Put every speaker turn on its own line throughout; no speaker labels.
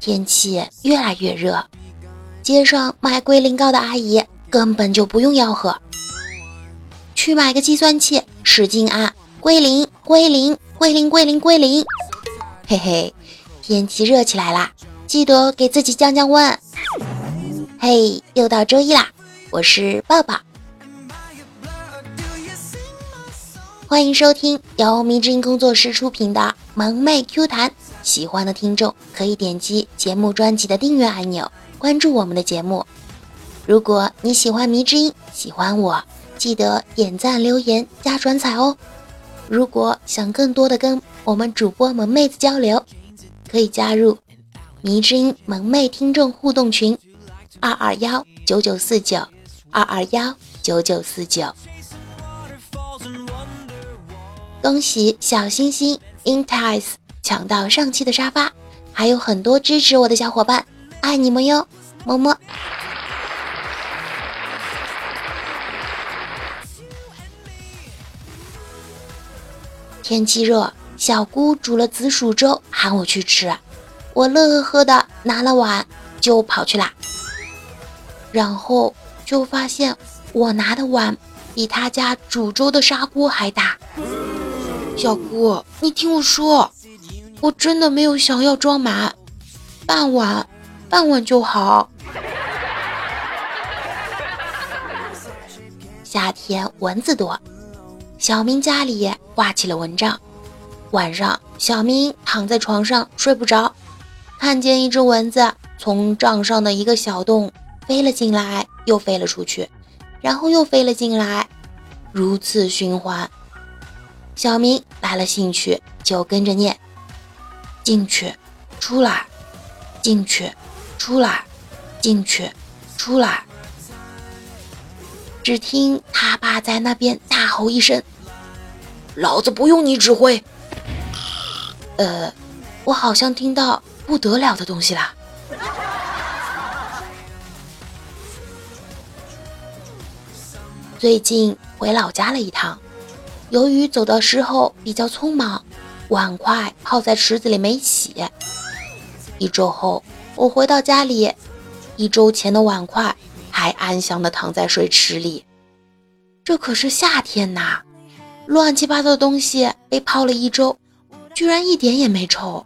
天气越来越热，街上卖龟苓膏的阿姨根本就不用吆喝，去买个计算器，使劲按归零归零归零归零归零。嘿嘿，天气热起来啦，记得给自己降降温。嘿，又到周一啦，我是抱抱，欢迎收听由迷之音工作室出品的《萌妹 Q 弹》。喜欢的听众可以点击节目专辑的订阅按钮，关注我们的节目。如果你喜欢迷之音，喜欢我，记得点赞、留言、加转采哦。如果想更多的跟我们主播萌妹子交流，可以加入迷之音萌妹听众互动群：二二幺九九四九二二幺九九四九。恭喜小星星 Intice。抢到上期的沙发，还有很多支持我的小伙伴，爱你们哟，么么。天气热，小姑煮了紫薯粥，喊我去吃，我乐呵呵的拿了碗就跑去啦。然后就发现我拿的碗比他家煮粥的砂锅还大。小姑，你听我说。我真的没有想要装满，半碗，半碗就好。夏天蚊子多，小明家里挂起了蚊帐。晚上，小明躺在床上睡不着，看见一只蚊子从帐上的一个小洞飞了进来，又飞了出去，然后又飞了进来，如此循环。小明来了兴趣，就跟着念。进去，出来，进去，出来，进去，出来。只听他爸在那边大吼一声：“老子不用你指挥。”呃，我好像听到不得了的东西啦。最近回老家了一趟，由于走的时候比较匆忙。碗筷泡在池子里没洗。一周后，我回到家里，一周前的碗筷还安详地躺在水池里。这可是夏天呐，乱七八糟的东西被泡了一周，居然一点也没臭。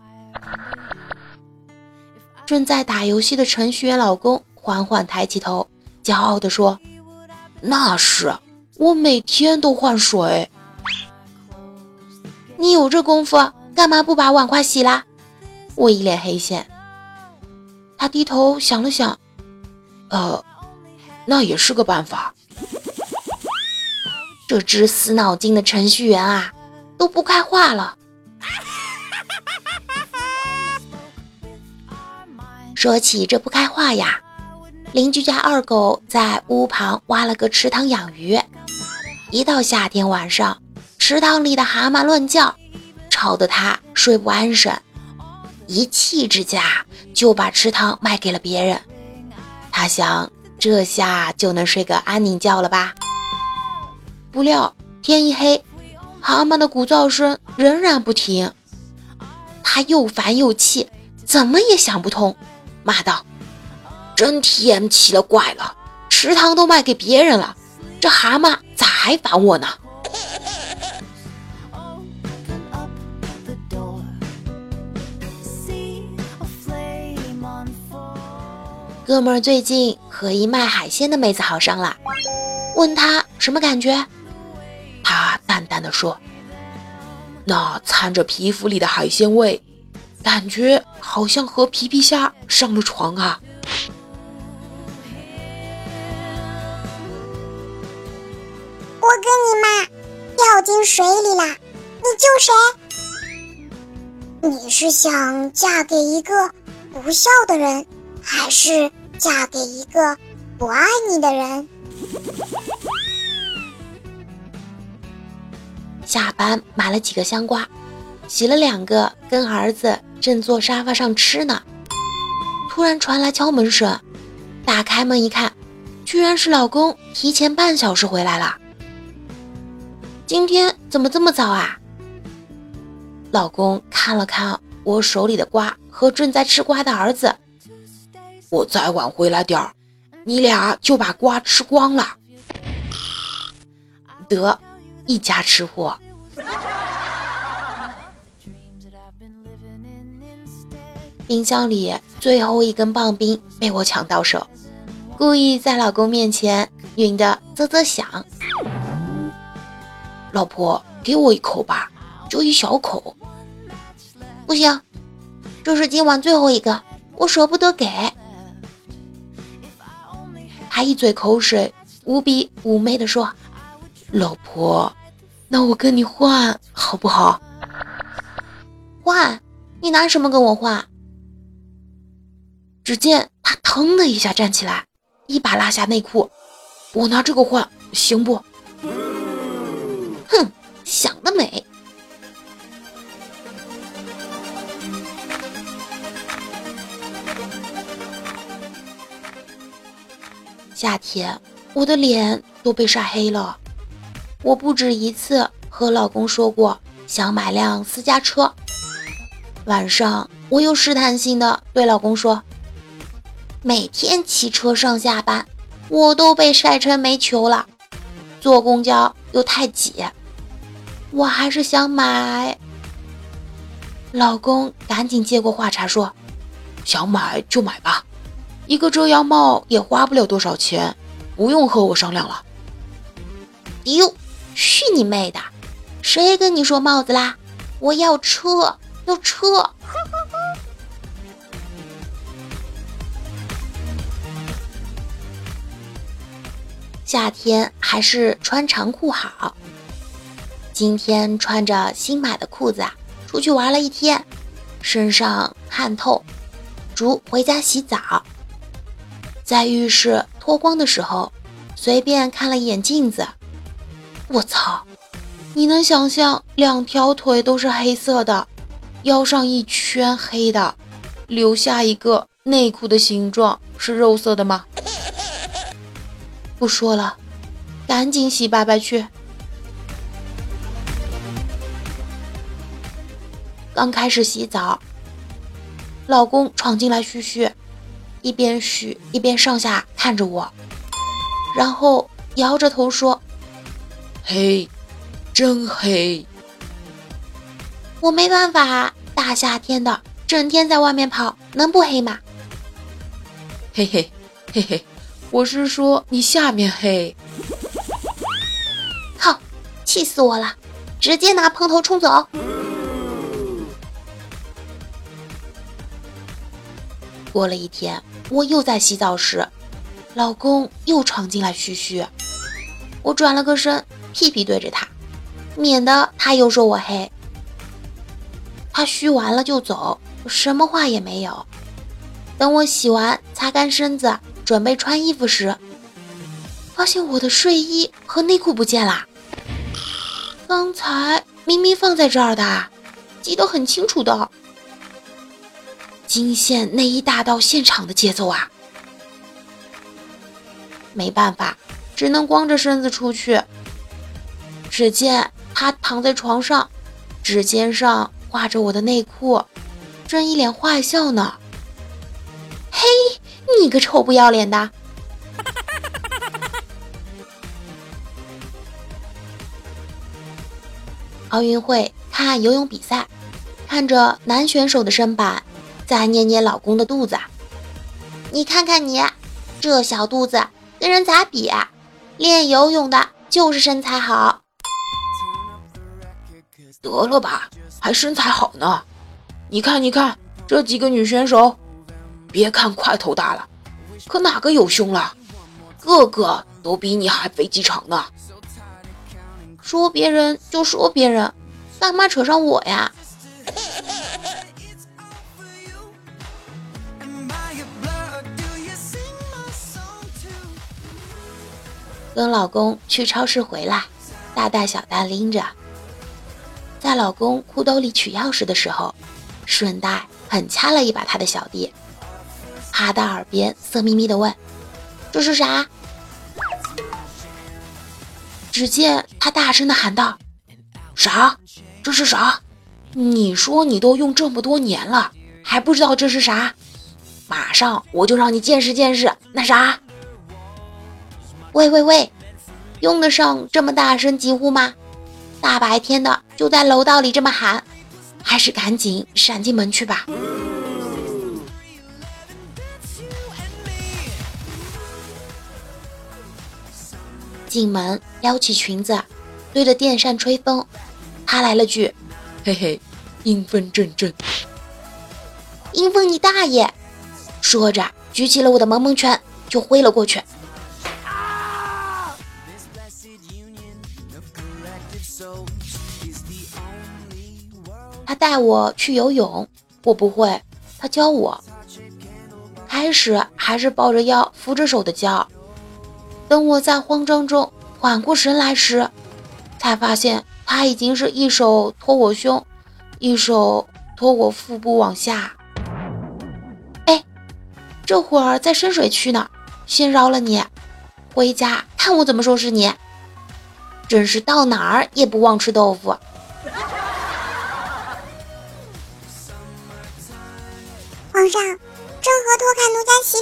正在打游戏的程序员老公缓缓抬起头，骄傲地说：“那是我每天都换水。”你有这功夫，干嘛不把碗筷洗啦？我一脸黑线。他低头想了想，呃，那也是个办法。这只死脑筋的程序员啊，都不开话了。说起这不开话呀，邻居家二狗在屋旁挖了个池塘养鱼，一到夏天晚上。池塘里的蛤蟆乱叫，吵得他睡不安生，一气之下就把池塘卖给了别人。他想，这下就能睡个安宁觉了吧？不料天一黑，蛤蟆的鼓噪声仍然不停。他又烦又气，怎么也想不通，骂道：“真天奇了怪了，池塘都卖给别人了，这蛤蟆咋还烦我呢？”哥们儿最近和一卖海鲜的妹子好上了，问他什么感觉，他淡淡的说：“那掺着皮肤里的海鲜味，感觉好像和皮皮虾上了床啊。”
我跟你妈掉进水里了，你救谁？你是想嫁给一个不孝的人，还是？嫁给一个不爱你的人。
下班买了几个香瓜，洗了两个，跟儿子正坐沙发上吃呢。突然传来敲门声，打开门一看，居然是老公提前半小时回来了。今天怎么这么早啊？老公看了看我手里的瓜和正在吃瓜的儿子。
我再晚回来点儿，你俩就把瓜吃光了。
得，一家吃货。冰箱里最后一根棒冰被我抢到手，故意在老公面前吮的啧啧响。
老婆，给我一口吧，就一小口。
不行，这是今晚最后一个，我舍不得给。他一嘴口水，无比妩媚的说：“
老婆，那我跟你换好不好？
换？你拿什么跟我换？”
只见他腾的一下站起来，一把拉下内裤，我拿这个换行不？
哼，想得美！夏天，我的脸都被晒黑了。我不止一次和老公说过想买辆私家车。晚上，我又试探性的对老公说。每天骑车上下班，我都被晒成煤球了。坐公交又太挤，我还是想买。
老公赶紧接过话茬说：“想买就买吧，一个遮阳帽也花不了多少钱，不用和我商量了。”
丢，去你妹的！谁跟你说帽子啦？我要车，要车！夏天还是穿长裤好。今天穿着新买的裤子啊，出去玩了一天，身上汗透，竹回家洗澡。在浴室脱光的时候，随便看了一眼镜子，我操！你能想象两条腿都是黑色的，腰上一圈黑的，留下一个内裤的形状是肉色的吗？不说了，赶紧洗白白去。刚开始洗澡，老公闯进来嘘嘘，一边嘘一边上下看着我，然后摇着头说：“
黑，真黑。”
我没办法，大夏天的，整天在外面跑，能不黑吗？
嘿嘿嘿嘿。我是说你下面黑，
靠！气死我了，直接拿喷头冲走。过了一天，我又在洗澡时，老公又闯进来嘘嘘，我转了个身，屁屁对着他，免得他又说我黑。他嘘完了就走，什么话也没有。等我洗完，擦干身子。准备穿衣服时，发现我的睡衣和内裤不见了。刚才明明放在这儿的，记得很清楚的。惊现内衣大盗现场的节奏啊！没办法，只能光着身子出去。只见他躺在床上，指尖上挂着我的内裤，正一脸坏笑呢。嘿。你个臭不要脸的！奥运会看游泳比赛，看着男选手的身板，再捏捏老公的肚子。你看看你，这小肚子跟人咋比？练游泳的就是身材好。
得了吧，还身材好呢？你看，你看这几个女选手。别看块头大了，可哪个有胸了？个个都比你还飞机场呢。
说别人就说别人，干嘛扯上我呀？跟老公去超市回来，大袋小袋拎着，在老公裤兜里取钥匙的时候，顺带狠掐了一把他的小弟。趴到耳边色眯眯的问：“这是啥？”只见他大声的喊道：“
啥？这是啥？你说你都用这么多年了，还不知道这是啥？马上我就让你见识见识那啥！
喂喂喂，用得上这么大声疾呼吗？大白天的就在楼道里这么喊，还是赶紧闪进门去吧。进门撩起裙子，对着电扇吹风，他来了句：“
嘿嘿，阴风阵阵。”
阴风你大爷！说着举起了我的萌萌拳就挥了过去。他带我去游泳，我不会，他教我。开始还是抱着腰扶着手的教，等我在慌张中缓过神来时，才发现他已经是一手托我胸，一手托我腹部往下。哎，这会儿在深水区呢，先饶了你，回家看我怎么收拾你。真是到哪儿也不忘吃豆腐。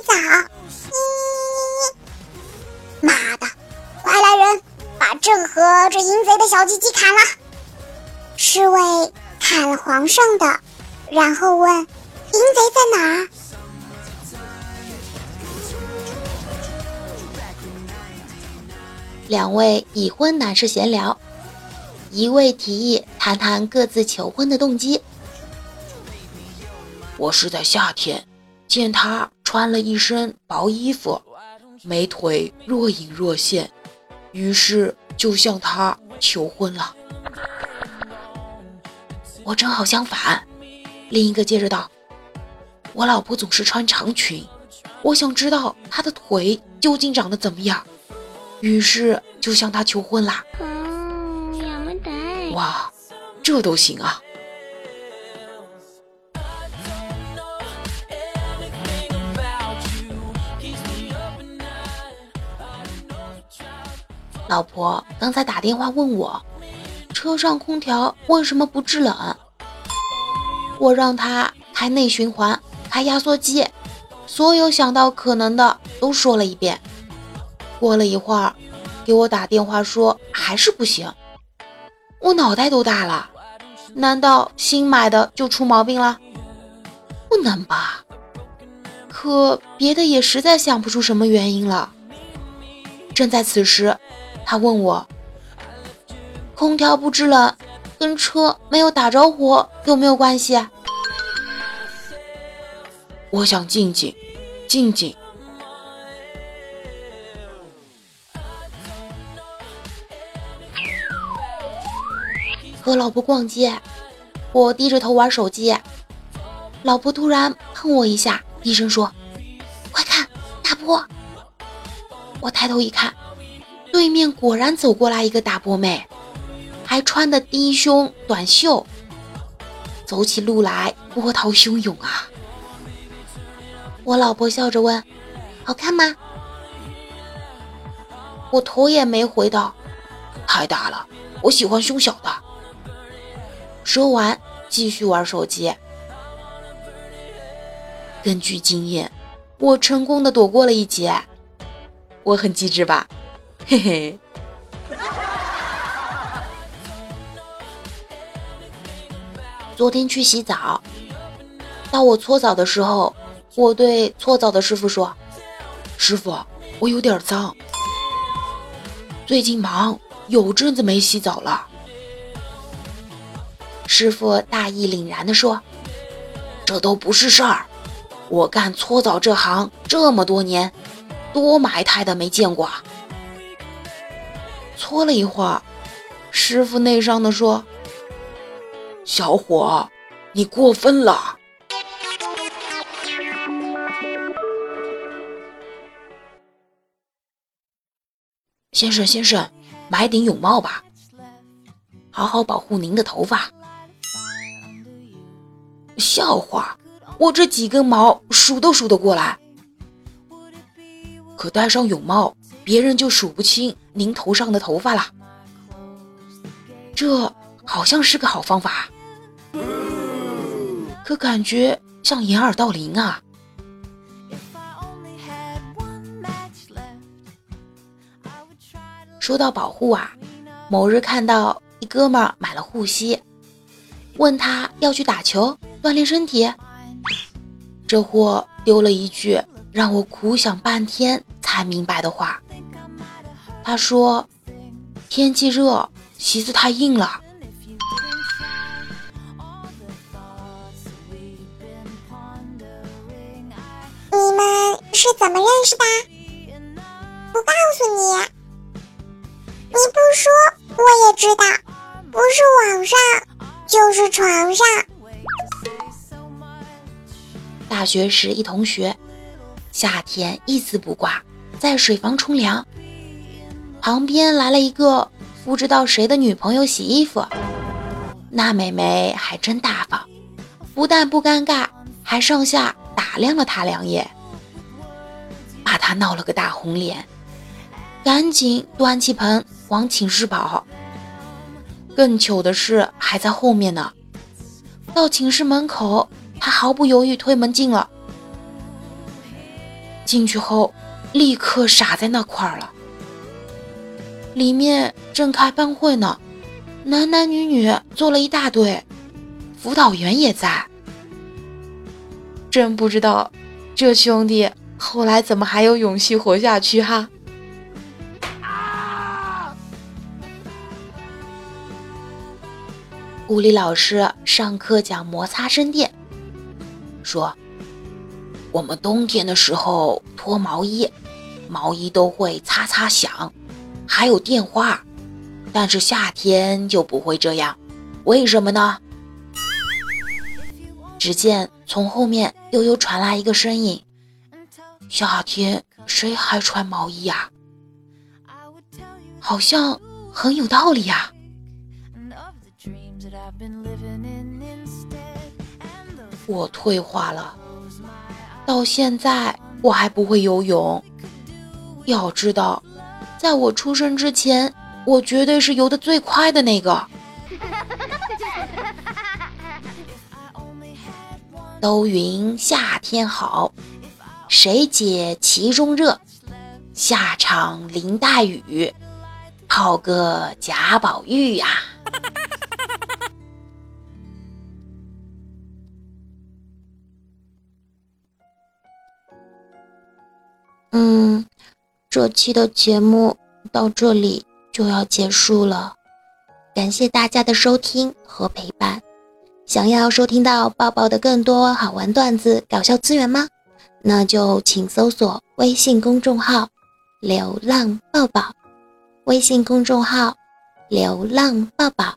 看奴家洗澡。妈的，快来人，把郑和这淫贼的小鸡鸡砍了！侍卫砍了皇上的，然后问：淫贼在哪？
两位已婚男士闲聊，一位提议谈谈各自求婚的动机。
我是在夏天见他穿了一身薄衣服，美腿若隐若现，于是就向他求婚了。
我正好相反，另一个接着道：“我老婆总是穿长裙，我想知道她的腿究竟长得怎么样，于是就向她求婚啦。”
哇，这都行啊！
老婆刚才打电话问我，车上空调为什么不制冷？我让他开内循环，开压缩机，所有想到可能的都说了一遍。过了一会儿，给我打电话说还是不行。我脑袋都大了，难道新买的就出毛病了？不能吧？可别的也实在想不出什么原因了。正在此时。他问我：“空调不制冷，跟车没有打着火有没有关系？”
我想静静，静静。
和老婆逛街，我低着头玩手机，老婆突然碰我一下，低声说：“快看，大波！”我抬头一看。对面果然走过来一个大波妹，还穿的低胸短袖，走起路来波涛汹涌啊！我老婆笑着问：“好看吗？”我头也没回道：“
太大了，我喜欢胸小的。”
说完继续玩手机。根据经验，我成功的躲过了一劫，我很机智吧？嘿嘿，昨天去洗澡，到我搓澡的时候，我对搓澡的师傅说：“
师傅，我有点脏，最近忙，有阵子没洗澡了。”
师傅大义凛然地说：“
这都不是事儿，我干搓澡这行这么多年，多埋汰的没见过。”
搓了一会儿，师傅内伤的说：“
小伙，你过分了。”先生，先生，买顶泳帽吧，好好保护您的头发。笑话，我这几根毛数都数得过来，可戴上泳帽。别人就数不清您头上的头发了，这好像是个好方法，可感觉像掩耳盗铃啊！说到保护啊，某日看到一哥们买了护膝，问他要去打球锻炼身体，这货丢了一句让我苦想半天才明白的话。他说：“天气热，席子太硬了。”
你们是怎么认识的？不告诉你。你不说我也知道，不是网上就是床上。
大学时一同学，夏天一丝不挂，在水房冲凉。旁边来了一个不知道谁的女朋友洗衣服，那美眉还真大方，不但不尴尬，还上下打量了他两眼，把他闹了个大红脸，赶紧端起盆。往寝室跑，更糗的是还在后面呢。到寝室门口，他毫不犹豫推门进了。进去后，立刻傻在那块儿了。里面正开班会呢，男男女女坐了一大堆，辅导员也在。真不知道这兄弟后来怎么还有勇气活下去哈。物理老师上课讲摩擦生电，说我们冬天的时候脱毛衣，毛衣都会擦擦响，还有电话，但是夏天就不会这样，为什么呢？只见从后面悠悠传来一个声音：“夏天谁还穿毛衣呀？好像很有道理呀。”我退化了，到现在我还不会游泳。要知道，在我出生之前，我绝对是游的最快的那个。都云夏天好，谁解其中热？下场林黛雨，泡个贾宝玉呀！嗯，这期的节目到这里就要结束了，感谢大家的收听和陪伴。想要收听到抱抱的更多好玩段子、搞笑资源吗？那就请搜索微信公众号“流浪抱抱”，微信公众号“流浪抱抱”，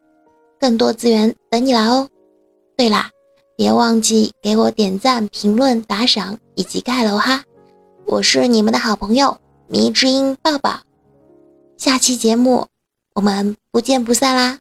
更多资源等你来哦。对啦，别忘记给我点赞、评论、打赏以及盖楼哈。我是你们的好朋友迷之音抱抱，下期节目我们不见不散啦！